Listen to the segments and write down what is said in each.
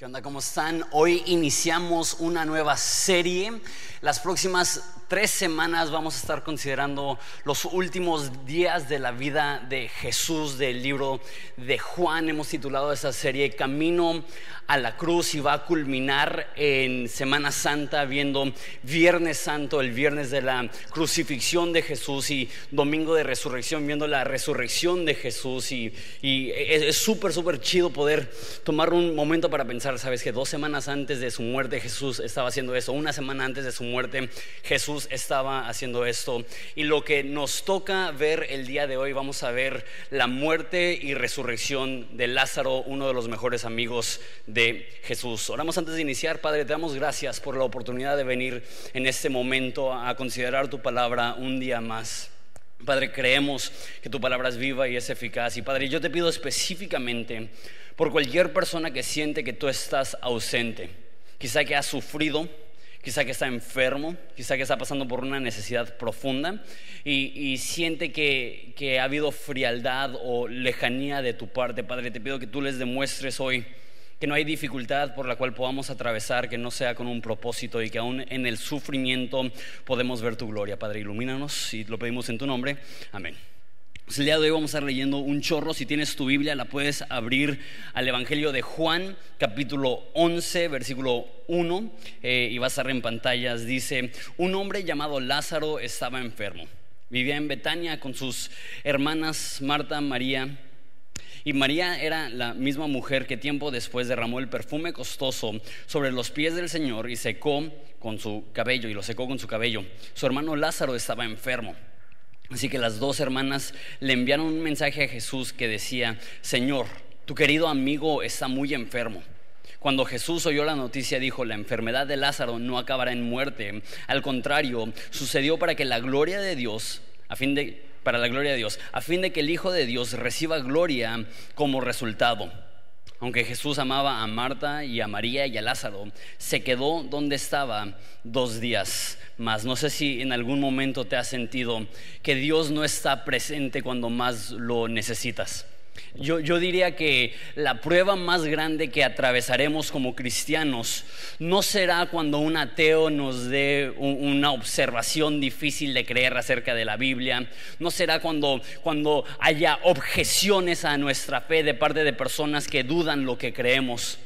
¿Qué onda? ¿Cómo están? Hoy iniciamos una nueva serie. Las próximas tres semanas vamos a estar considerando los últimos días de la vida de Jesús del libro de Juan. Hemos titulado esa serie Camino a la Cruz y va a culminar en Semana Santa viendo Viernes Santo, el viernes de la crucifixión de Jesús y Domingo de Resurrección viendo la resurrección de Jesús. Y, es súper, súper chido poder tomar un momento para pensar, sabes que dos semanas antes de su muerte Jesús estaba haciendo eso, una semana antes de su muerte Jesús estaba haciendo esto. Y lo que nos toca ver el día de hoy, vamos a ver la muerte y resurrección de Lázaro, uno de los mejores amigos de Jesús. Oramos antes de iniciar, Padre, te damos gracias por la oportunidad de venir en este momento a considerar tu palabra un día más. Padre, creemos que tu palabra es viva y es eficaz. Y Padre, yo te pido específicamente por cualquier persona que siente que tú estás ausente, quizá que ha sufrido, quizá que está enfermo, quizá que está pasando por una necesidad profunda y, siente que, que ha habido frialdad o lejanía de tu parte. Padre, te pido que tú les demuestres hoy que no hay dificultad por la cual podamos atravesar que no sea con un propósito y que aún en el sufrimiento podemos ver tu gloria. Padre, ilumínanos y lo pedimos en tu nombre. Amén. Pues el día de hoy vamos a estar leyendo un chorro. Si tienes tu Biblia, la puedes abrir al Evangelio de Juan, capítulo 11, versículo 1, eh, y va a estar en pantallas. Dice: Un hombre llamado Lázaro estaba enfermo. Vivía en Betania con sus hermanas Marta, María. Y María era la misma mujer que tiempo después derramó el perfume costoso sobre los pies del Señor y secó con su cabello, y lo secó con su cabello. Su hermano Lázaro estaba enfermo. Así que las dos hermanas le enviaron un mensaje a Jesús que decía, Señor, tu querido amigo está muy enfermo. Cuando Jesús oyó la noticia dijo, la enfermedad de Lázaro no acabará en muerte. Al contrario, sucedió para que la gloria de Dios, a fin de, para la gloria de Dios, a fin de que el Hijo de Dios reciba gloria como resultado. Aunque Jesús amaba a Marta y a María y a Lázaro, se quedó donde estaba dos días más. No sé si en algún momento te has sentido que Dios no está presente cuando más lo necesitas. Yo, diría que la prueba más grande que atravesaremos como cristianos no será cuando un ateo nos dé una observación difícil de creer acerca de la Biblia, no será cuando, cuando haya objeciones a nuestra fe de parte de personas que dudan lo que creemos.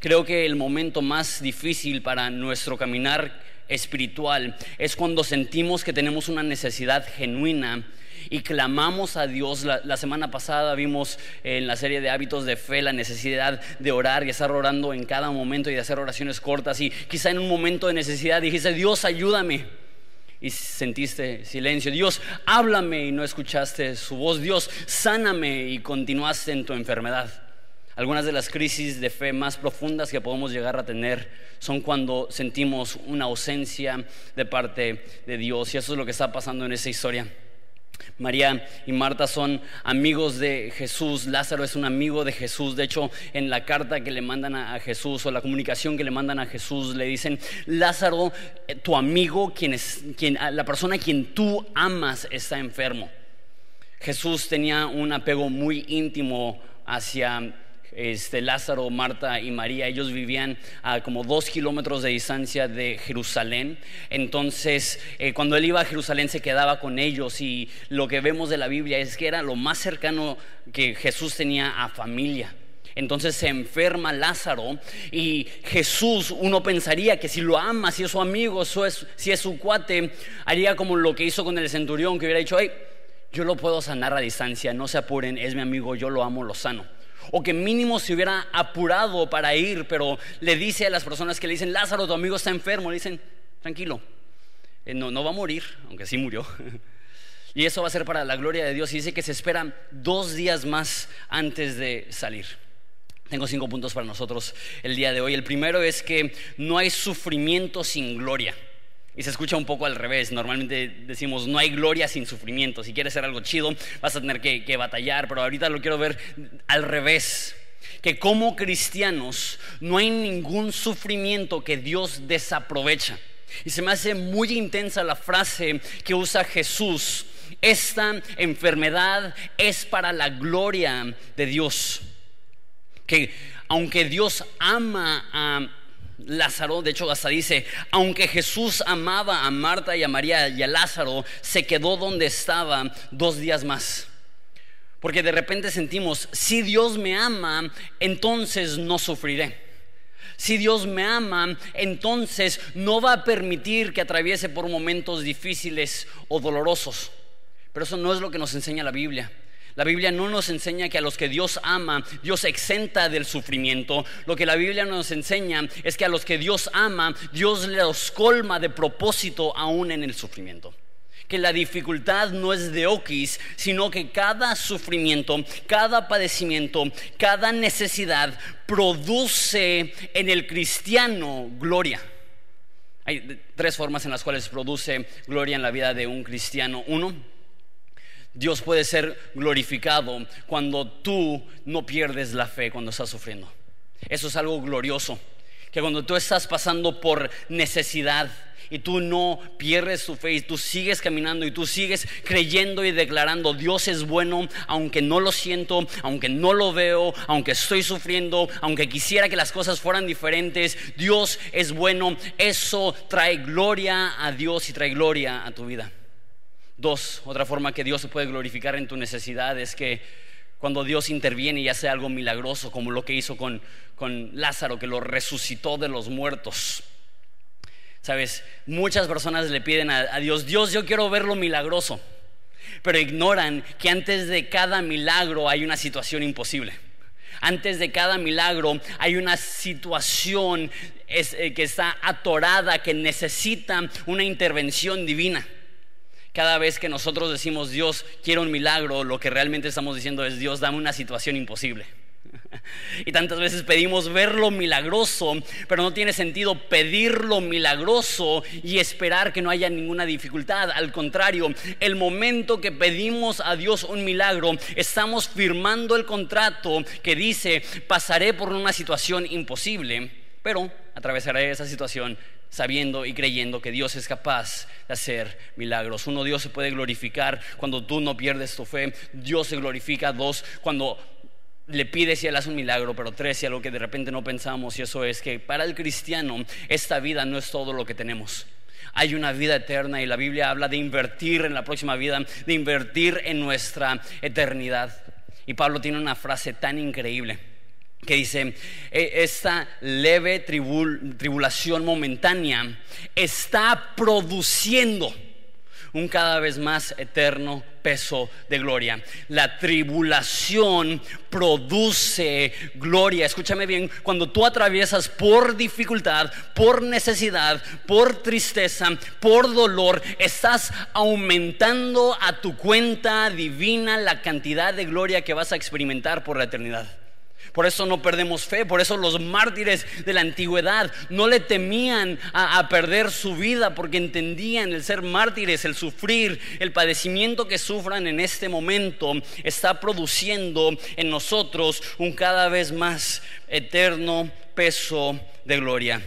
Creo que el momento más difícil para nuestro caminar espiritual es cuando sentimos que tenemos una necesidad genuina y clamamos a Dios. La, semana pasada vimos en la serie de hábitos de fe la necesidad de orar y estar orando en cada momento y de hacer oraciones cortas. Y quizá en un momento de necesidad dijiste, Dios, ayúdame. Y sentiste silencio. Dios, háblame y no escuchaste su voz. Dios, sáname y continuaste en tu enfermedad. Algunas de las crisis de fe más profundas que podemos llegar a tener son cuando sentimos una ausencia de parte de Dios. Y eso es lo que está pasando en esa historia. María y Marta son amigos de Jesús, Lázaro es un amigo de Jesús, de hecho en la carta que le mandan a Jesús o la comunicación que le mandan a Jesús le dicen, Lázaro, eh, tu amigo, quien es, quien, la persona a quien tú amas está enfermo. Jesús tenía un apego muy íntimo hacia este, Lázaro, Marta y María, ellos vivían a como dos kilómetros de distancia de Jerusalén. Entonces, eh, cuando él iba a Jerusalén se quedaba con ellos y lo que vemos de la Biblia es que era lo más cercano que Jesús tenía a familia. Entonces se enferma Lázaro y Jesús, uno pensaría que si lo ama, si es su amigo, si es su cuate, haría como lo que hizo con el centurión, que hubiera dicho, hey, yo lo puedo sanar a distancia, no se apuren, es mi amigo, yo lo amo, lo sano o que mínimo se hubiera apurado para ir, pero le dice a las personas que le dicen, Lázaro, tu amigo está enfermo, le dicen, tranquilo, eh, no, no va a morir, aunque sí murió. y eso va a ser para la gloria de Dios. Y dice que se esperan dos días más antes de salir. Tengo cinco puntos para nosotros el día de hoy. El primero es que no hay sufrimiento sin gloria. Y se escucha un poco al revés. Normalmente decimos, no hay gloria sin sufrimiento. Si quieres hacer algo chido, vas a tener que, batallar. Pero ahorita lo quiero ver al revés. Que como cristianos no hay ningún sufrimiento que Dios desaprovecha. Y se me hace muy intensa la frase que usa Jesús. Esta enfermedad es para la gloria de Dios. Que aunque Dios ama a Lázaro, de hecho hasta dice, aunque Jesús amaba a Marta y a María y a Lázaro, se quedó donde estaba dos días más. Porque de repente sentimos, si Dios me ama, entonces no sufriré. Si Dios me ama, entonces no va a permitir que atraviese por momentos difíciles o dolorosos. Pero eso no es lo que nos enseña la Biblia. La Biblia no nos enseña que a los que Dios ama, Dios exenta del sufrimiento. Lo que la Biblia nos enseña es que a los que Dios ama, Dios los colma de propósito aún en el sufrimiento que la dificultad no es de oquis, sino que cada sufrimiento, cada padecimiento, cada necesidad produce en el cristiano gloria. Hay tres formas en las cuales produce gloria en la vida de un cristiano. Uno, Dios puede ser glorificado cuando tú no pierdes la fe cuando estás sufriendo. Eso es algo glorioso. Que cuando tú estás pasando por necesidad y tú no pierdes tu fe y tú sigues caminando y tú sigues creyendo y declarando Dios es bueno, aunque no lo siento, aunque no lo veo, aunque estoy sufriendo, aunque quisiera que las cosas fueran diferentes, Dios es bueno. Eso trae gloria a Dios y trae gloria a tu vida. Dos, otra forma que Dios se puede glorificar en tu necesidad es que cuando Dios interviene y hace algo milagroso, como lo que hizo con, con Lázaro, que lo resucitó de los muertos. Sabes, muchas personas le piden a, Dios, Dios, yo quiero ver lo milagroso, pero ignoran que antes de cada milagro hay una situación imposible. Antes de cada milagro hay una situación eh, que está atorada, que necesita una intervención divina. Cada vez que nosotros decimos Dios quiero un milagro, lo que realmente estamos diciendo es Dios dame una situación imposible. Y tantas veces pedimos ver lo milagroso, pero no tiene sentido pedir lo milagroso y esperar que no haya ninguna dificultad. Al contrario, el momento que pedimos a Dios un milagro, estamos firmando el contrato que dice, pasaré por una situación imposible, pero atravesaré esa situación sabiendo y creyendo que Dios es capaz de hacer milagros. Uno, Dios se puede glorificar cuando tú no pierdes tu fe. Dios se glorifica. Dos, cuando le pides y Él hace un milagro. Pero tres, y algo que de repente no pensamos, y eso es que para el cristiano esta vida no es todo lo que tenemos. Hay una vida eterna y la Biblia habla de invertir en la próxima vida, de invertir en nuestra eternidad. Y Pablo tiene una frase tan increíble que dice, e, esta leve tribulación momentánea está produciendo un cada vez más eterno peso de gloria. La tribulación produce gloria. Escúchame bien, cuando tú atraviesas por dificultad, por necesidad, por tristeza, por dolor, estás aumentando a tu cuenta divina la cantidad de gloria que vas a experimentar por la eternidad. Por eso no perdemos fe, por eso los mártires de la antigüedad no le temían a, perder su vida porque entendían el ser mártires, el sufrir, el padecimiento que sufran en este momento está produciendo en nosotros un cada vez más eterno peso de gloria.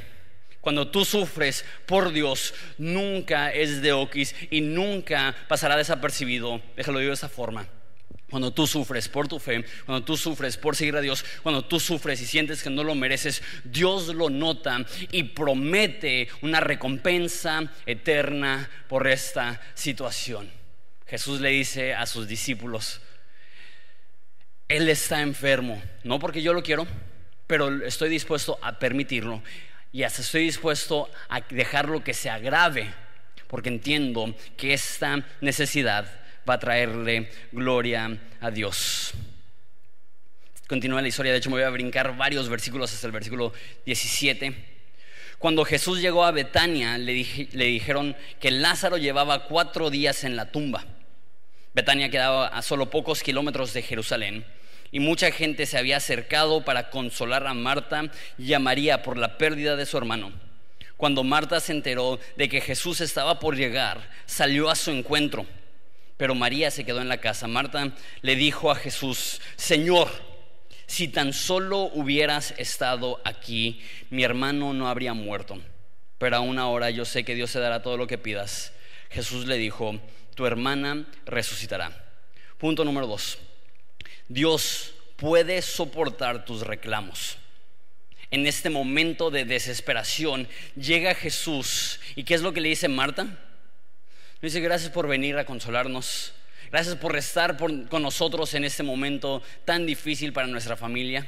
Cuando tú sufres por Dios, nunca es de oquis y nunca pasará desapercibido. Déjalo digo de esa forma. Cuando tú sufres por tu fe, cuando tú sufres por seguir a Dios, cuando tú sufres y sientes que no lo mereces, Dios lo nota y promete una recompensa eterna por esta situación. Jesús le dice a sus discípulos, Él está enfermo, no porque yo lo quiero, pero estoy dispuesto a permitirlo y hasta estoy dispuesto a dejarlo que se agrave, porque entiendo que esta necesidad va a traerle gloria a Dios. Continúa la historia, de hecho me voy a brincar varios versículos hasta el versículo 17. Cuando Jesús llegó a Betania, le, dijeron que Lázaro llevaba cuatro días en la tumba. Betania quedaba a solo pocos kilómetros de Jerusalén y mucha gente se había acercado para consolar a Marta y a María por la pérdida de su hermano. Cuando Marta se enteró de que Jesús estaba por llegar, salió a su encuentro pero María se quedó en la casa. Marta le dijo a Jesús, Señor, si tan solo hubieras estado aquí, mi hermano no habría muerto. Pero aún ahora yo sé que Dios te dará todo lo que pidas. Jesús le dijo, tu hermana resucitará. Punto número dos. Dios puede soportar tus reclamos. en este momento de desesperación, llega Jesús. ¿Y qué es lo que le dice Marta? Le dice, gracias por venir a consolarnos. Gracias por estar con nosotros en este momento tan difícil para nuestra familia.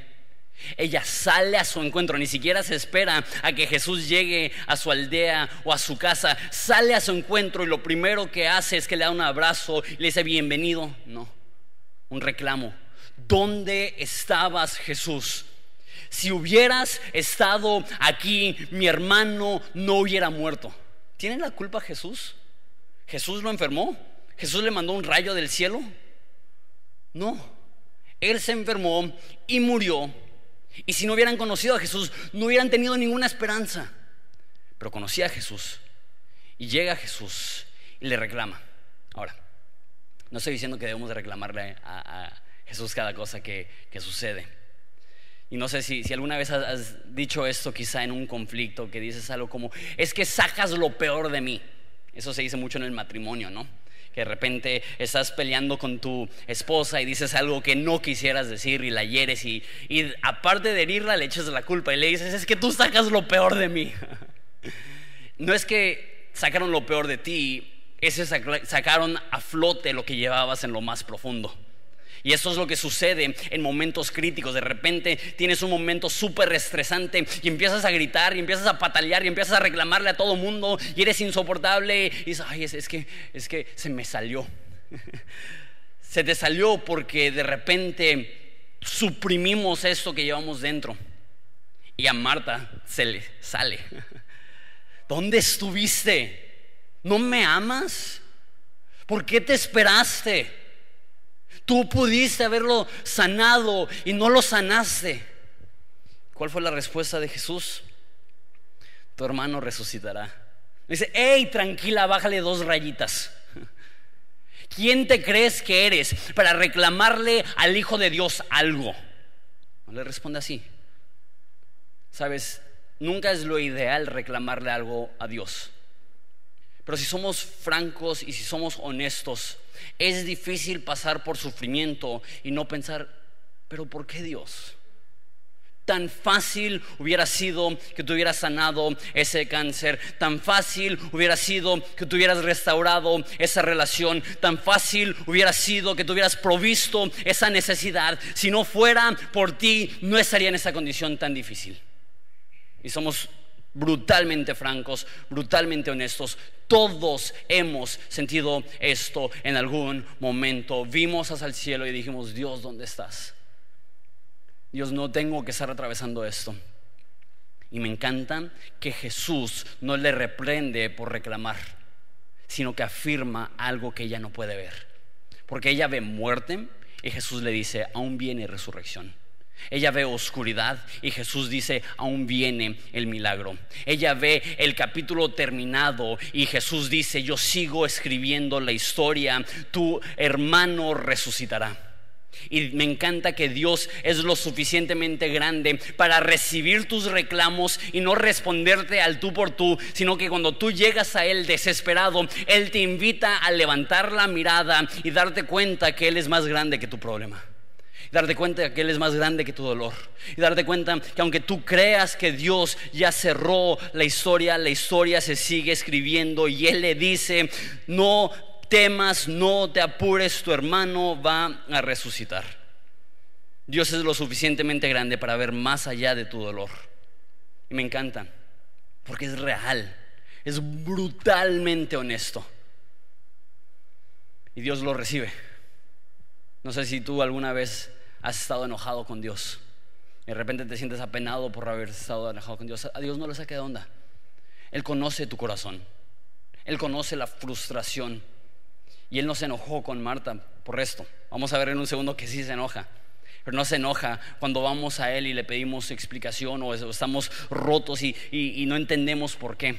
Ella sale a su encuentro, ni siquiera se espera a que Jesús llegue a su aldea o a su casa. Sale a su encuentro y lo primero que hace es que le da un abrazo y le dice bienvenido. No, un reclamo. ¿Dónde estabas Jesús? Si hubieras estado aquí, mi hermano no hubiera muerto. ¿Tiene la culpa Jesús? ¿Jesús lo enfermó? ¿Jesús le mandó un rayo del cielo? No. Él se enfermó y murió. Y si no hubieran conocido a Jesús, no hubieran tenido ninguna esperanza. Pero conocía a Jesús. Y llega Jesús y le reclama. Ahora, no estoy diciendo que debemos de reclamarle a, Jesús cada cosa que, sucede. Y no sé si, si alguna vez has, dicho esto quizá en un conflicto, que dices algo como, es que sacas lo peor de mí. Eso se dice mucho en el matrimonio, ¿no? que de repente estás peleando con tu esposa y dices algo que no quisieras decir y la hieres y, y aparte de herirla le echas la culpa y le dices, es que tú sacas lo peor de mí. No es que sacaron lo peor de ti, es que sacaron a flote lo que llevabas en lo más profundo. Y eso es lo que sucede en momentos críticos. De repente tienes un momento súper estresante y empiezas a gritar y empiezas a patalear y empiezas a reclamarle a todo mundo y eres insoportable. Y dices, ay, es, que, es que se me salió. se te salió porque de repente suprimimos esto que llevamos dentro. Y a Marta se le sale. ¿Dónde estuviste? ¿No me amas? ¿Por qué te esperaste? Tú pudiste haberlo sanado y no lo sanaste. ¿Cuál fue la respuesta de Jesús? Tu hermano resucitará. Dice, hey, tranquila, bájale dos rayitas. ¿Quién te crees que eres para reclamarle al Hijo de Dios algo? No le responde así. Sabes, nunca es lo ideal reclamarle algo a Dios. Pero si somos francos y si somos honestos, es difícil pasar por sufrimiento y no pensar, pero ¿por qué Dios? Tan fácil hubiera sido que tú hubieras sanado ese cáncer, tan fácil hubiera sido que tú hubieras restaurado esa relación, tan fácil hubiera sido que tú hubieras provisto esa necesidad. Si no fuera por ti, no estaría en esa condición tan difícil. Y somos brutalmente francos, brutalmente honestos. Todos hemos sentido esto en algún momento. Vimos hacia el cielo y dijimos, Dios, ¿dónde estás? Dios, no tengo que estar atravesando esto. Y me encanta que Jesús no le reprende por reclamar, sino que afirma algo que ella no puede ver. Porque ella ve muerte y Jesús le dice, aún viene resurrección. Ella ve oscuridad y Jesús dice, aún viene el milagro. Ella ve el capítulo terminado y Jesús dice, yo sigo escribiendo la historia, tu hermano resucitará. Y me encanta que Dios es lo suficientemente grande para recibir tus reclamos y no responderte al tú por tú, sino que cuando tú llegas a Él desesperado, Él te invita a levantar la mirada y darte cuenta que Él es más grande que tu problema darte cuenta que Él es más grande que tu dolor. Y darte cuenta que aunque tú creas que Dios ya cerró la historia, la historia se sigue escribiendo y Él le dice, no temas, no te apures, tu hermano va a resucitar. Dios es lo suficientemente grande para ver más allá de tu dolor. Y me encanta, porque es real, es brutalmente honesto. Y Dios lo recibe. No sé si tú alguna vez has estado enojado con Dios. De repente te sientes apenado por haber estado enojado con Dios. A Dios no le saque de onda. Él conoce tu corazón. Él conoce la frustración. Y Él no se enojó con Marta por esto. Vamos a ver en un segundo que sí se enoja. Pero no se enoja cuando vamos a Él y le pedimos explicación o estamos rotos y, y no entendemos por qué.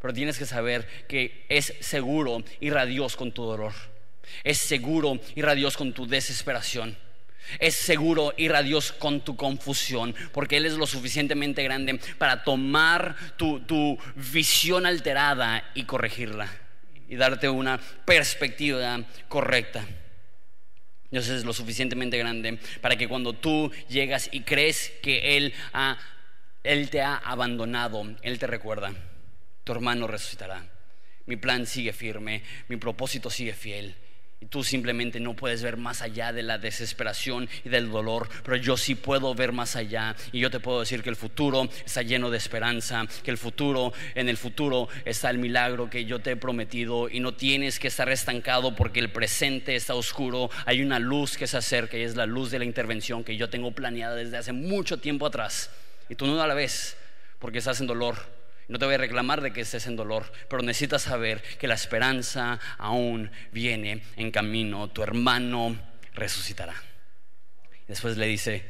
Pero tienes que saber que es seguro ir a Dios con tu dolor. Es seguro ir a Dios con tu desesperación. Es seguro ir a Dios con tu confusión, porque Él es lo suficientemente grande para tomar tu, visión alterada y corregirla y darte una perspectiva correcta. Dios es lo suficientemente grande para que cuando tú llegas y crees que Él ha Él te ha abandonado, Él te recuerda, tu hermano resucitará. Mi plan sigue firme, mi propósito sigue fiel. Y tú simplemente no puedes ver más allá de la desesperación y del dolor, pero yo sí puedo ver más allá. Y yo te puedo decir que el futuro está lleno de esperanza, que el futuro, en el futuro está el milagro que yo te he prometido y no tienes que estar estancado porque el presente está oscuro. Hay una luz que se acerca y es la luz de la intervención que yo tengo planeada desde hace mucho tiempo atrás. Y tú no la ves porque estás en dolor no te voy a reclamar de que estés en dolor, pero necesitas saber que la esperanza aún viene en camino. Tu hermano resucitará. Después le dice,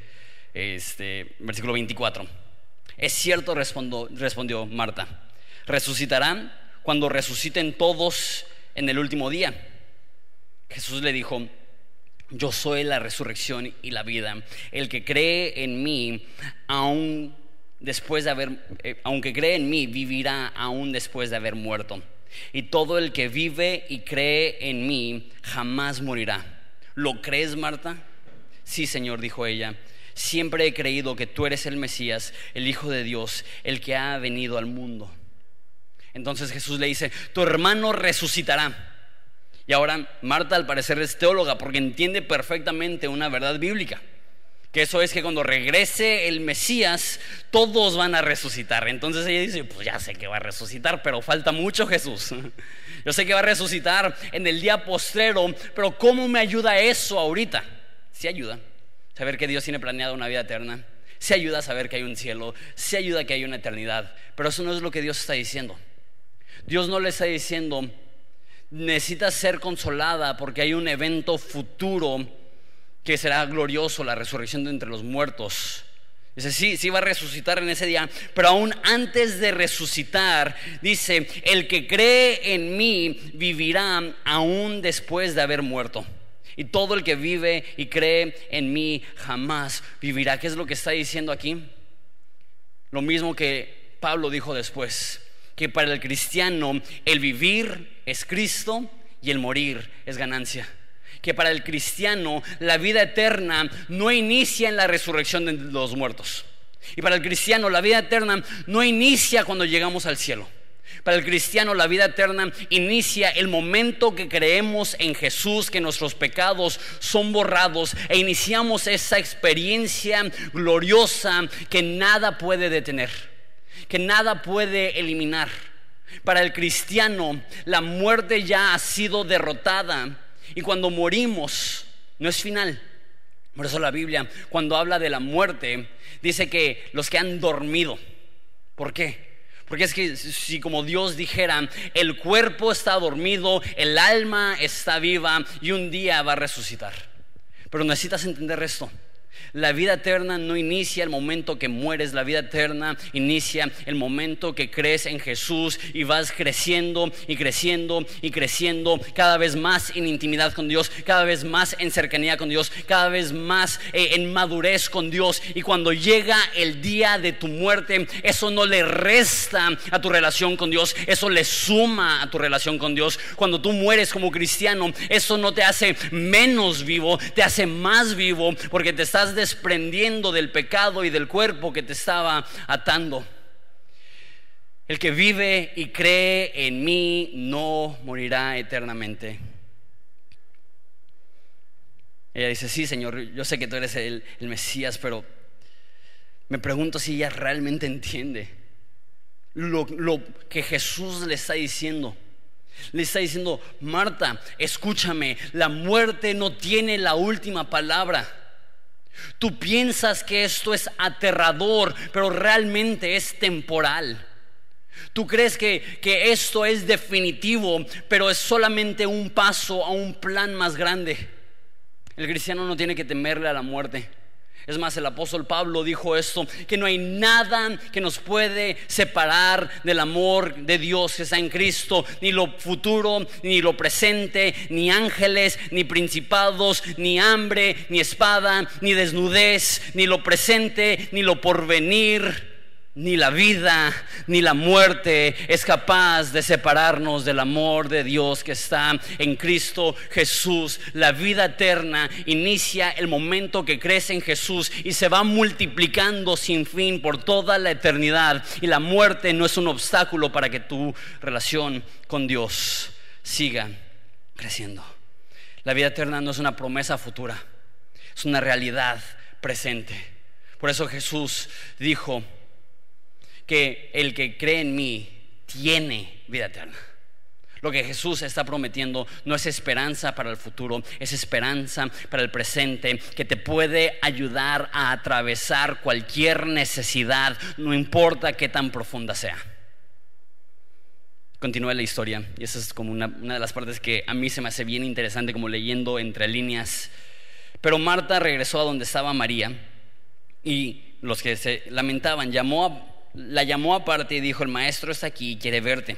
este, versículo 24, es cierto, respondió, Marta, resucitarán cuando resuciten todos en el último día. Jesús le dijo, yo soy la resurrección y la vida. El que cree en mí, aún después de haber, eh, aunque cree en mí, vivirá aún después de haber muerto. Y todo el que vive y cree en mí jamás morirá. ¿Lo crees, Marta? Sí, Señor, dijo ella. Siempre he creído que tú eres el Mesías, el Hijo de Dios, el que ha venido al mundo. Entonces Jesús le dice, tu hermano resucitará. Y ahora Marta al parecer es teóloga porque entiende perfectamente una verdad bíblica que eso es que cuando regrese el Mesías, todos van a resucitar. Entonces ella dice, pues ya sé que va a resucitar, pero falta mucho Jesús. Yo sé que va a resucitar en el día postrero, pero ¿cómo me ayuda eso ahorita? Sí ayuda. Saber que Dios tiene planeado una vida eterna. Sí ayuda a saber que hay un cielo. Sí ayuda a que hay una eternidad. Pero eso no es lo que Dios está diciendo. Dios no le está diciendo, necesitas ser consolada porque hay un evento futuro que será glorioso la resurrección de entre los muertos. Dice, sí, sí va a resucitar en ese día, pero aún antes de resucitar, dice, el que cree en mí vivirá aún después de haber muerto. Y todo el que vive y cree en mí jamás vivirá. ¿Qué es lo que está diciendo aquí? Lo mismo que Pablo dijo después, que para el cristiano el vivir es Cristo y el morir es ganancia que para el cristiano la vida eterna no inicia en la resurrección de los muertos. Y para el cristiano la vida eterna no inicia cuando llegamos al cielo. Para el cristiano la vida eterna inicia el momento que creemos en Jesús, que nuestros pecados son borrados e iniciamos esa experiencia gloriosa que nada puede detener, que nada puede eliminar. Para el cristiano la muerte ya ha sido derrotada y cuando morimos, no es final. Por eso la Biblia, cuando habla de la muerte, dice que los que han dormido. ¿Por qué? Porque es que si como Dios dijera, el cuerpo está dormido, el alma está viva y un día va a resucitar. Pero necesitas entender esto. La vida eterna no inicia el momento que mueres, la vida eterna inicia el momento que crees en Jesús y vas creciendo y creciendo y creciendo cada vez más en intimidad con Dios, cada vez más en cercanía con Dios, cada vez más eh, en madurez con Dios. Y cuando llega el día de tu muerte, eso no le resta a tu relación con Dios, eso le suma a tu relación con Dios. Cuando tú mueres como cristiano, eso no te hace menos vivo, te hace más vivo porque te estás desprendiendo del pecado y del cuerpo que te estaba atando. El que vive y cree en mí no morirá eternamente. Ella dice, sí, Señor, yo sé que tú eres el, Mesías, pero me pregunto si ella realmente entiende lo, lo que Jesús le está diciendo. Le está diciendo, Marta, escúchame, la muerte no tiene la última palabra. Tú piensas que esto es aterrador, pero realmente es temporal. Tú crees que, que, esto es definitivo, pero es solamente un paso a un plan más grande. El cristiano no tiene que temerle a la muerte. Es más, el apóstol Pablo dijo esto, que no hay nada que nos puede separar del amor de Dios que está en Cristo, ni lo futuro, ni lo presente, ni ángeles, ni principados, ni hambre, ni espada, ni desnudez, ni lo presente, ni lo porvenir. Ni la vida, ni la muerte es capaz de separarnos del amor de Dios que está en Cristo Jesús. La vida eterna inicia el momento que crece en Jesús y se va multiplicando sin fin por toda la eternidad. Y la muerte no es un obstáculo para que tu relación con Dios siga creciendo. La vida eterna no es una promesa futura, es una realidad presente. Por eso Jesús dijo, que el que cree en mí tiene vida eterna. Lo que Jesús está prometiendo no es esperanza para el futuro, es esperanza para el presente que te puede ayudar a atravesar cualquier necesidad, no importa qué tan profunda sea. Continúa la historia y esa es como una, una de las partes que a mí se me hace bien interesante como leyendo entre líneas. Pero Marta regresó a donde estaba María y los que se lamentaban llamó a la llamó aparte y dijo, el maestro está aquí y quiere verte.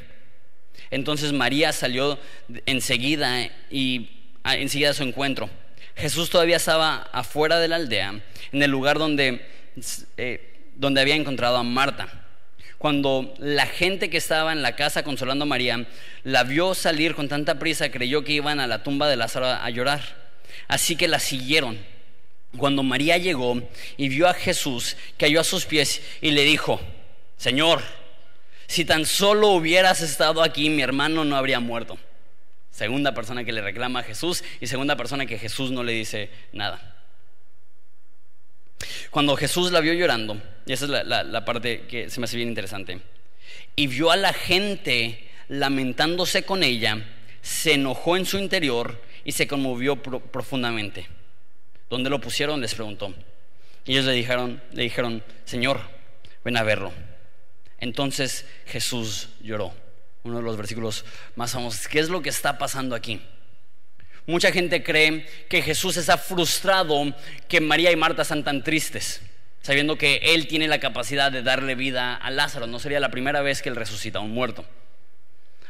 Entonces María salió enseguida y enseguida a su encuentro. Jesús todavía estaba afuera de la aldea, en el lugar donde, eh, donde había encontrado a Marta. Cuando la gente que estaba en la casa consolando a María la vio salir con tanta prisa, creyó que iban a la tumba de Lázaro a llorar. Así que la siguieron. Cuando María llegó y vio a Jesús, cayó a sus pies y le dijo, Señor, si tan solo hubieras estado aquí, mi hermano no habría muerto. Segunda persona que le reclama a Jesús y segunda persona que Jesús no le dice nada. Cuando Jesús la vio llorando, y esa es la, parte que se me hace bien interesante, y vio a la gente lamentándose con ella, se enojó en su interior y se conmovió profundamente. ¿Dónde lo pusieron? Les preguntó. Y ellos le dijeron, le dijeron, Señor, ven a verlo. Entonces Jesús lloró. Uno de los versículos más famosos. ¿Qué es lo que está pasando aquí? Mucha gente cree que Jesús está frustrado que María y Marta están tan tristes, sabiendo que Él tiene la capacidad de darle vida a Lázaro. No sería la primera vez que Él resucita a un muerto.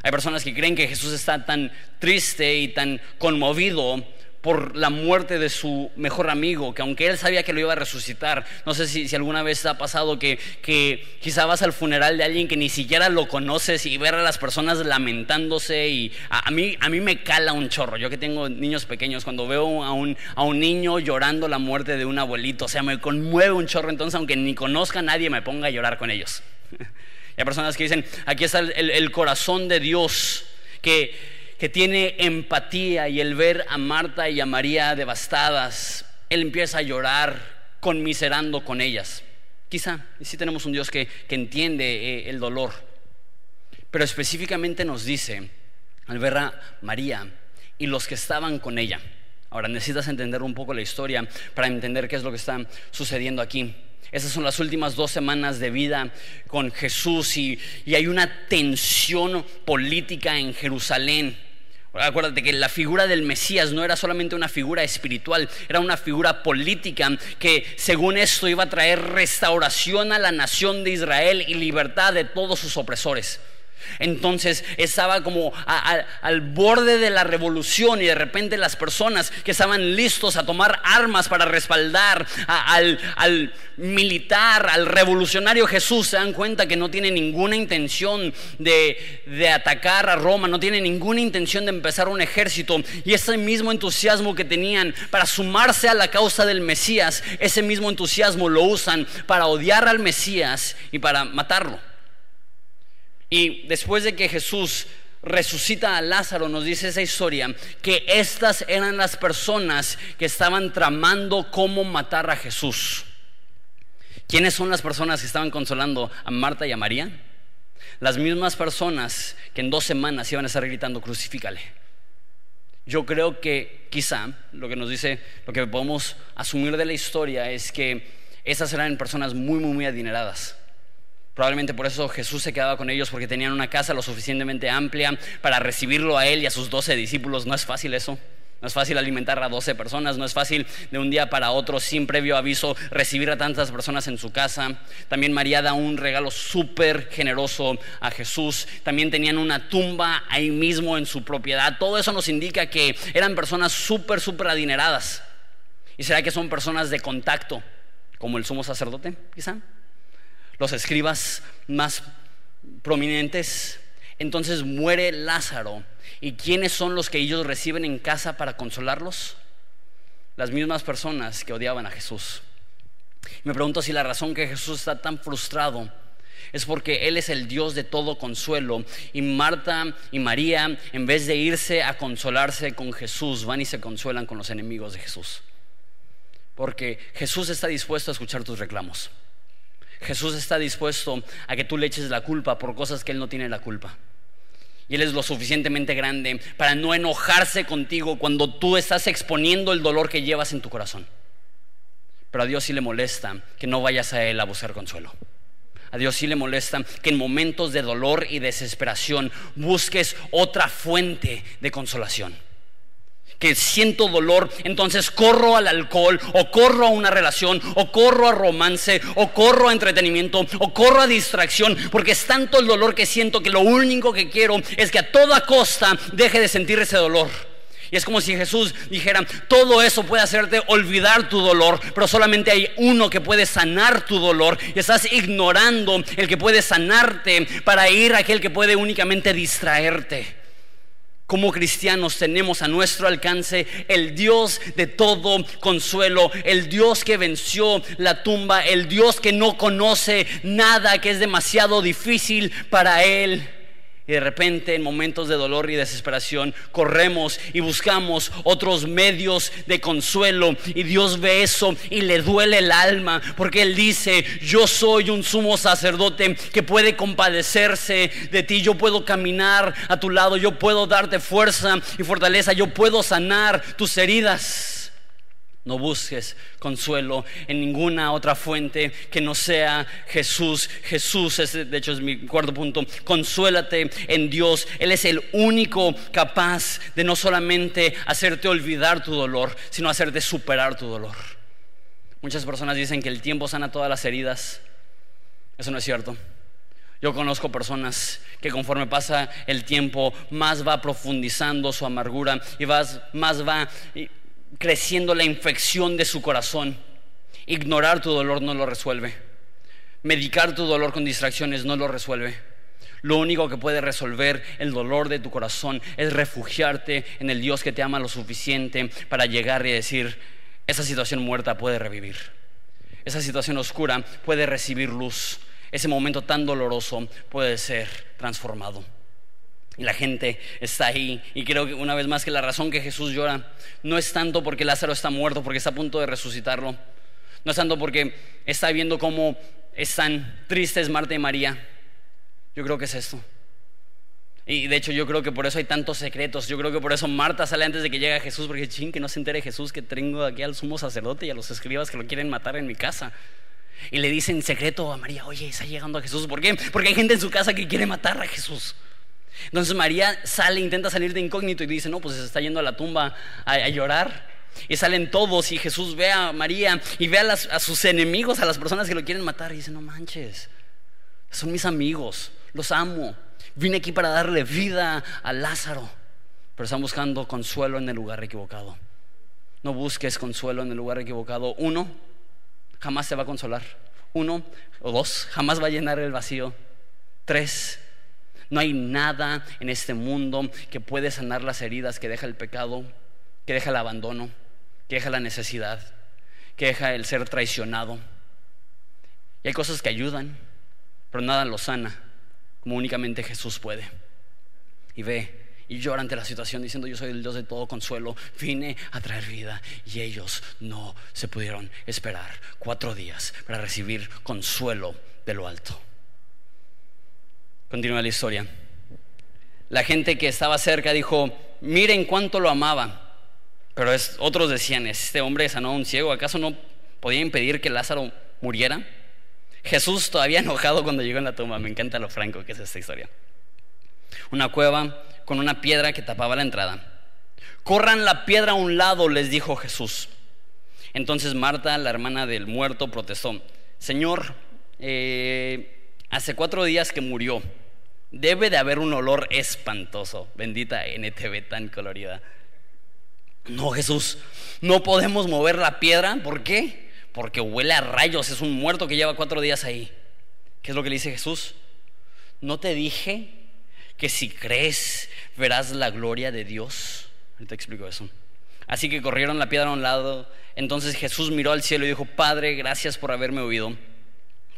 Hay personas que creen que Jesús está tan triste y tan conmovido por la muerte de su mejor amigo, que aunque él sabía que lo iba a resucitar, no sé si, alguna vez ha pasado que, que, quizá vas al funeral de alguien que ni siquiera lo conoces y ver a las personas lamentándose y a, mí, a mí me cala un chorro, yo que tengo niños pequeños, cuando veo a un, a un niño llorando la muerte de un abuelito, o sea, me conmueve un chorro, entonces aunque ni conozca a nadie me ponga a llorar con ellos. hay personas que dicen, aquí está el corazón de Dios, que que tiene empatía y el ver a Marta y a María devastadas, él empieza a llorar conmiserando con ellas. Quizá, y sí tenemos un Dios que, entiende eh, el dolor, pero específicamente nos dice, al ver a María y los que estaban con ella, ahora necesitas entender un poco la historia para entender qué es lo que está sucediendo aquí. Esas son las últimas dos semanas de vida con Jesús y, y hay una tensión política en Jerusalén Acuérdate que la figura del Mesías no era solamente una figura espiritual, era una figura política que según esto iba a traer restauración a la nación de Israel y libertad de todos sus opresores. Entonces estaba como al borde de la revolución y de repente las personas que estaban listos a tomar armas para respaldar al, militar, al revolucionario Jesús, se dan cuenta que no tiene ninguna intención de, de atacar a Roma, no tiene ninguna intención de empezar un ejército. Y ese mismo entusiasmo que tenían para sumarse a la causa del Mesías, ese mismo entusiasmo lo usan para odiar al Mesías y para matarlo. Y después de que Jesús resucita a Lázaro, nos dice esa historia, que estas eran las personas que estaban tramando cómo matar a Jesús. ¿Quiénes son las personas que estaban consolando a Marta y a María? Las mismas personas que en dos semanas iban a estar gritando, crucifícale. Yo creo que quizá lo que nos dice, lo que podemos asumir de la historia es que esas eran personas muy, muy, muy adineradas Probablemente por eso Jesús se quedaba con ellos porque tenían una casa lo suficientemente amplia para recibirlo a él y a sus doce discípulos. No es fácil eso. No es fácil alimentar a doce personas, no es fácil de un día para otro, sin previo aviso, recibir a tantas personas en su casa. También María da un regalo súper generoso a Jesús. También tenían una tumba ahí mismo en su propiedad. Todo eso nos indica que eran personas súper, súper adineradas. ¿Y será que son personas de contacto, como el sumo sacerdote, quizá? Los escribas más prominentes. Entonces muere Lázaro. ¿Y quiénes son los que ellos reciben en casa para consolarlos? Las mismas personas que odiaban a Jesús. Me pregunto si la razón que Jesús está tan frustrado es porque Él es el Dios de todo consuelo y Marta y María, en vez de irse a consolarse con Jesús, van y se consuelan con los enemigos de Jesús. Porque Jesús está dispuesto a escuchar tus reclamos. Jesús está dispuesto a que tú le eches la culpa por cosas que Él no tiene la culpa. Y Él es lo suficientemente grande para no enojarse contigo cuando tú estás exponiendo el dolor que llevas en tu corazón. Pero a Dios sí le molesta que no vayas a Él a buscar consuelo. A Dios sí le molesta que en momentos de dolor y desesperación busques otra fuente de consolación. Que siento dolor, entonces corro al alcohol, o corro a una relación, o corro a romance, o corro a entretenimiento, o corro a distracción, porque es tanto el dolor que siento que lo único que quiero es que a toda costa deje de sentir ese dolor. Y es como si Jesús dijera, todo eso puede hacerte olvidar tu dolor, pero solamente hay uno que puede sanar tu dolor. Y estás ignorando el que puede sanarte para ir a aquel que puede únicamente distraerte. Como cristianos tenemos a nuestro alcance el Dios de todo consuelo, el Dios que venció la tumba, el Dios que no conoce nada que es demasiado difícil para Él. Y de repente en momentos de dolor y desesperación corremos y buscamos otros medios de consuelo. Y Dios ve eso y le duele el alma porque Él dice, yo soy un sumo sacerdote que puede compadecerse de ti. Yo puedo caminar a tu lado, yo puedo darte fuerza y fortaleza, yo puedo sanar tus heridas. No busques consuelo en ninguna otra fuente que no sea Jesús. Jesús es, de hecho, es mi cuarto punto. Consuélate en Dios. Él es el único capaz de no solamente hacerte olvidar tu dolor, sino hacerte superar tu dolor. Muchas personas dicen que el tiempo sana todas las heridas. Eso no es cierto. Yo conozco personas que conforme pasa el tiempo, más va profundizando su amargura y más, más va creciendo la infección de su corazón. Ignorar tu dolor no lo resuelve. Medicar tu dolor con distracciones no lo resuelve. Lo único que puede resolver el dolor de tu corazón es refugiarte en el Dios que te ama lo suficiente para llegar y decir, esa situación muerta puede revivir. Esa situación oscura puede recibir luz. Ese momento tan doloroso puede ser transformado. Y la gente está ahí. Y creo que una vez más que la razón que Jesús llora no es tanto porque Lázaro está muerto, porque está a punto de resucitarlo. No es tanto porque está viendo cómo están tristes Marta y María. Yo creo que es esto. Y de hecho yo creo que por eso hay tantos secretos. Yo creo que por eso Marta sale antes de que llegue Jesús, porque ching, que no se entere Jesús que tengo aquí al sumo sacerdote y a los escribas que lo quieren matar en mi casa. Y le dicen en secreto a María, oye, está llegando a Jesús. ¿Por qué? Porque hay gente en su casa que quiere matar a Jesús. Entonces María sale, intenta salir de incógnito y dice, no, pues se está yendo a la tumba a, llorar. Y salen todos y Jesús ve a María y ve a, a, sus enemigos, a las personas que lo quieren matar y dice, no manches, son mis amigos, los amo. Vine aquí para darle vida a Lázaro, pero están buscando consuelo en el lugar equivocado. No busques consuelo en el lugar equivocado. Uno, jamás te va a consolar. Uno o dos, jamás va a llenar el vacío. Tres, no hay nada en este mundo que puede sanar las heridas que deja el pecado, que deja el abandono, que deja la necesidad, que deja el ser traicionado. Y hay cosas que ayudan, pero nada lo sana, como únicamente Jesús puede. Y ve y llora ante la situación diciendo yo soy el Dios de todo consuelo, vine a traer vida y ellos no se pudieron esperar cuatro días para recibir consuelo de lo alto. Continúa la historia. La gente que estaba cerca dijo, miren cuánto lo amaba. Pero otros decían, este hombre sanó a un ciego, ¿acaso no podía impedir que Lázaro muriera? Jesús todavía enojado cuando llegó en la tumba, me encanta lo franco que es esta historia. Una cueva con una piedra que tapaba la entrada. Corran la piedra a un lado, les dijo Jesús. Entonces Marta, la hermana del muerto, protestó, Señor, eh, hace cuatro días que murió Debe de haber un olor espantoso. Bendita NTV tan colorida. No, Jesús, no podemos mover la piedra. ¿Por qué? Porque huele a rayos. Es un muerto que lleva cuatro días ahí. ¿Qué es lo que le dice Jesús? ¿No te dije que si crees verás la gloria de Dios? Ahorita explico eso. Así que corrieron la piedra a un lado. Entonces Jesús miró al cielo y dijo, Padre, gracias por haberme oído.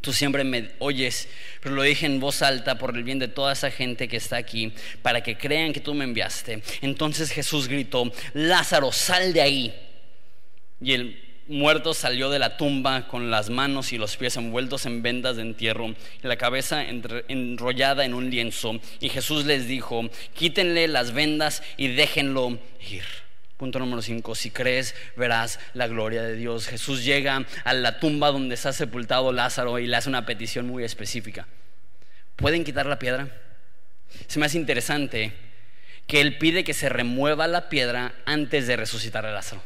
Tú siempre me oyes, pero lo dije en voz alta por el bien de toda esa gente que está aquí, para que crean que tú me enviaste. Entonces Jesús gritó, Lázaro, sal de ahí. Y el muerto salió de la tumba con las manos y los pies envueltos en vendas de entierro y la cabeza enrollada en un lienzo. Y Jesús les dijo, quítenle las vendas y déjenlo ir. Punto número 5, si crees verás la gloria de Dios. Jesús llega a la tumba donde está sepultado Lázaro y le hace una petición muy específica. ¿Pueden quitar la piedra? Se me hace interesante que él pide que se remueva la piedra antes de resucitar a Lázaro.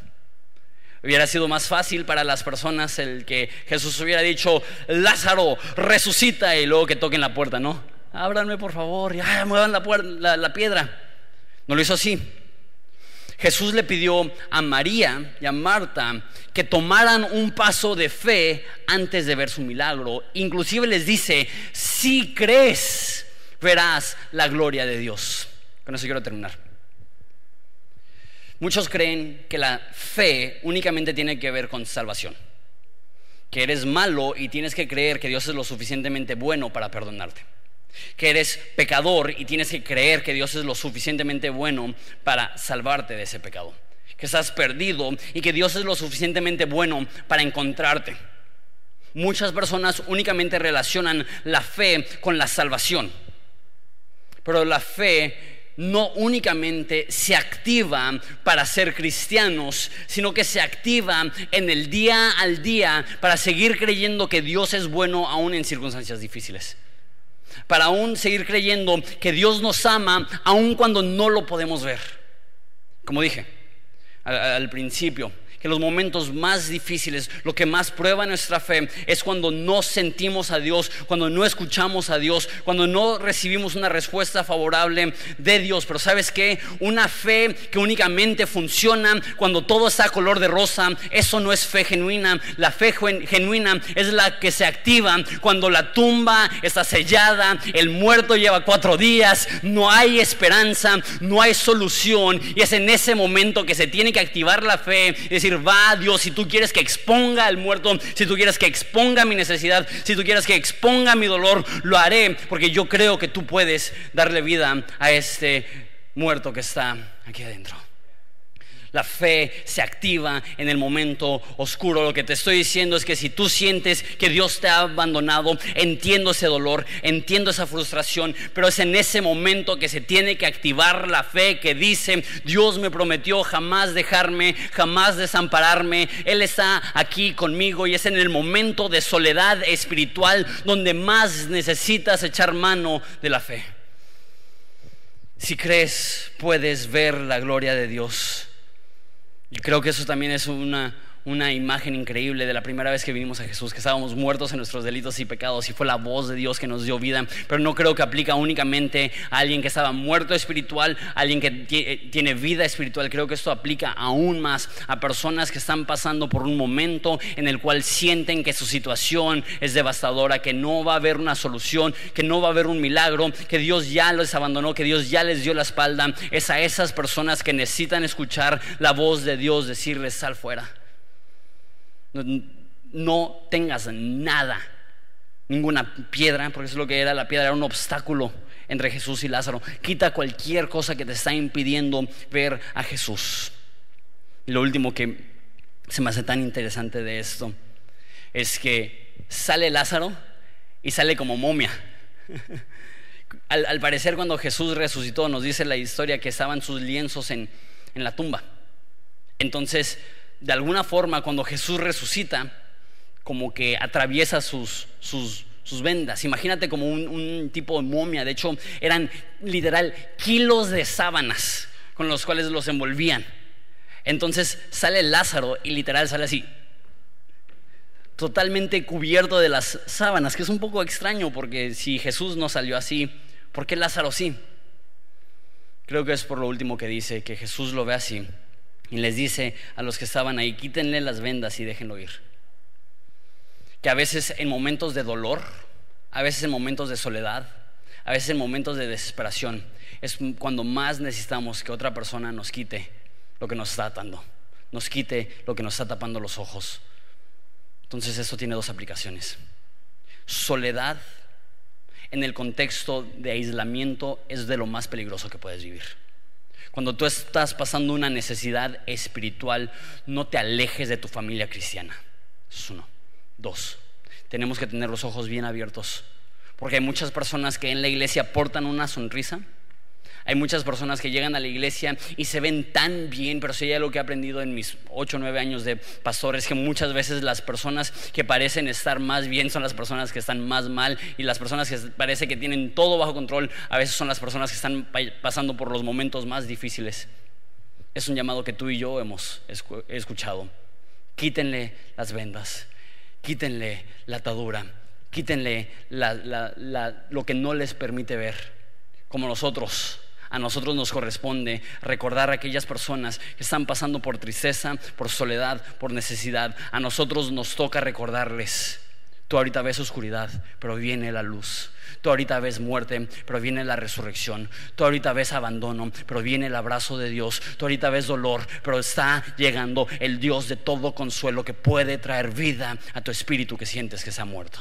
Hubiera sido más fácil para las personas el que Jesús hubiera dicho, Lázaro, resucita y luego que toquen la puerta, ¿no? Ábranme por favor, ya muevan la, la piedra. No lo hizo así. Jesús le pidió a María y a Marta que tomaran un paso de fe antes de ver su milagro. Inclusive les dice, si crees, verás la gloria de Dios. Con eso quiero terminar. Muchos creen que la fe únicamente tiene que ver con salvación. Que eres malo y tienes que creer que Dios es lo suficientemente bueno para perdonarte que eres pecador y tienes que creer que Dios es lo suficientemente bueno para salvarte de ese pecado, que estás perdido y que Dios es lo suficientemente bueno para encontrarte. Muchas personas únicamente relacionan la fe con la salvación, pero la fe no únicamente se activa para ser cristianos, sino que se activa en el día al día para seguir creyendo que Dios es bueno aún en circunstancias difíciles para aún seguir creyendo que Dios nos ama aun cuando no lo podemos ver. Como dije al, principio, que los momentos más difíciles, lo que más prueba nuestra fe es cuando no sentimos a Dios, cuando no escuchamos a Dios, cuando no recibimos una respuesta favorable de Dios. Pero sabes que una fe que únicamente funciona cuando todo está color de rosa, eso no es fe genuina. La fe genuina es la que se activa cuando la tumba está sellada, el muerto lleva cuatro días, no hay esperanza, no hay solución. Y es en ese momento que se tiene que activar la fe. Es va Dios, si tú quieres que exponga al muerto, si tú quieres que exponga mi necesidad, si tú quieres que exponga mi dolor, lo haré, porque yo creo que tú puedes darle vida a este muerto que está aquí adentro. La fe se activa en el momento oscuro. Lo que te estoy diciendo es que si tú sientes que Dios te ha abandonado, entiendo ese dolor, entiendo esa frustración, pero es en ese momento que se tiene que activar la fe que dice, Dios me prometió jamás dejarme, jamás desampararme. Él está aquí conmigo y es en el momento de soledad espiritual donde más necesitas echar mano de la fe. Si crees, puedes ver la gloria de Dios. Y creo que eso también es una, una imagen increíble de la primera vez que vinimos a Jesús, que estábamos muertos en nuestros delitos y pecados y fue la voz de Dios que nos dio vida, pero no creo que aplica únicamente a alguien que estaba muerto espiritual, a alguien que eh, tiene vida espiritual, creo que esto aplica aún más a personas que están pasando por un momento en el cual sienten que su situación es devastadora, que no va a haber una solución, que no va a haber un milagro, que Dios ya los abandonó, que Dios ya les dio la espalda, es a esas personas que necesitan escuchar la voz de Dios decirles sal fuera. No, tengas nada, ninguna piedra, porque es lo que era la piedra, era un obstáculo entre Jesús y Lázaro. Quita cualquier cosa que te está impidiendo ver a Jesús. Y lo último que se me hace tan interesante de esto es que sale Lázaro y sale como momia. al, al, parecer cuando Jesús resucitó nos dice la historia que estaban sus lienzos en, en la tumba. Entonces de alguna forma cuando Jesús resucita, como que atraviesa sus, sus, vendas. Imagínate como un, tipo de momia. De hecho, eran literal kilos de sábanas con los cuales los envolvían. Entonces sale Lázaro y literal sale así, totalmente cubierto de las sábanas, que es un poco extraño porque si Jesús no salió así, ¿por qué Lázaro sí? Creo que es por lo último que dice, que Jesús lo ve así y les dice a los que estaban ahí, quítenle las vendas y déjenlo ir. Que a veces en momentos de dolor, a veces en momentos de soledad, a veces en momentos de desesperación, es cuando más necesitamos que otra persona nos quite lo que nos está atando, nos quite lo que nos está tapando los ojos. Entonces esto tiene dos aplicaciones. Soledad en el contexto de aislamiento es de lo más peligroso que puedes vivir. Cuando tú estás pasando una necesidad espiritual, no te alejes de tu familia cristiana. Eso es uno. Dos, tenemos que tener los ojos bien abiertos. Porque hay muchas personas que en la iglesia portan una sonrisa. Hay muchas personas que llegan a la iglesia y se ven tan bien, pero si hay algo que he aprendido en mis 8 o 9 años de pastor es que muchas veces las personas que parecen estar más bien son las personas que están más mal y las personas que parece que tienen todo bajo control a veces son las personas que están pasando por los momentos más difíciles. Es un llamado que tú y yo hemos escuchado. Quítenle las vendas quítenle la atadura, quítenle lo que no les permite ver, como nosotros. A nosotros nos corresponde recordar a aquellas personas que están pasando por tristeza, por soledad, por necesidad. A nosotros nos toca recordarles, tú ahorita ves oscuridad, pero viene la luz. Tú ahorita ves muerte, pero viene la resurrección. Tú ahorita ves abandono, pero viene el abrazo de Dios. Tú ahorita ves dolor, pero está llegando el Dios de todo consuelo que puede traer vida a tu espíritu que sientes que se ha muerto.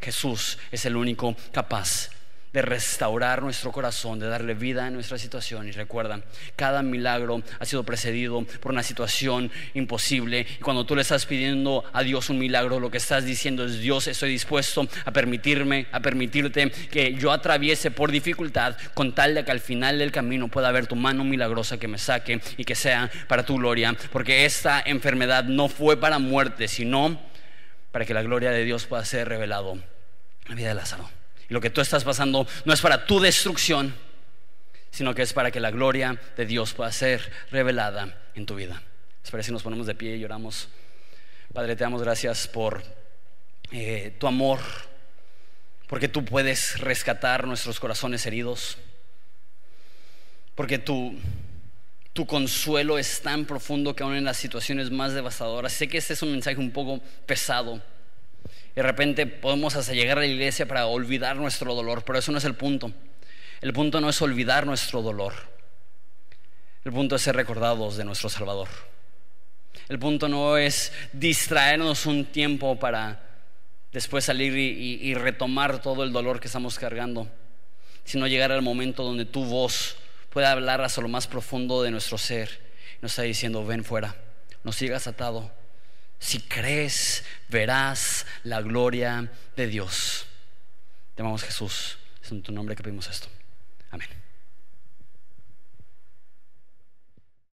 Jesús es el único capaz de restaurar nuestro corazón, de darle vida a nuestra situación. Y recuerda, cada milagro ha sido precedido por una situación imposible. Y cuando tú le estás pidiendo a Dios un milagro, lo que estás diciendo es, Dios, estoy dispuesto a permitirme, a permitirte que yo atraviese por dificultad con tal de que al final del camino pueda haber tu mano milagrosa que me saque y que sea para tu gloria. Porque esta enfermedad no fue para muerte, sino para que la gloria de Dios pueda ser revelado la vida de Lázaro. Lo que tú estás pasando no es para tu destrucción, sino que es para que la gloria de Dios pueda ser revelada en tu vida. Espero si nos ponemos de pie y lloramos. Padre, te damos gracias por eh, tu amor, porque tú puedes rescatar nuestros corazones heridos, porque tu, tu consuelo es tan profundo que aún en las situaciones más devastadoras, sé que este es un mensaje un poco pesado de repente podemos hasta llegar a la iglesia para olvidar nuestro dolor, pero eso no es el punto. El punto no es olvidar nuestro dolor. El punto es ser recordados de nuestro Salvador. El punto no es distraernos un tiempo para después salir y, retomar todo el dolor que estamos cargando, sino llegar al momento donde tu voz pueda hablar hasta lo más profundo de nuestro ser. Nos está diciendo, ven fuera, no sigas atado, si crees, verás la gloria de Dios. Te amamos Jesús. Es en tu nombre que pedimos esto. Amén.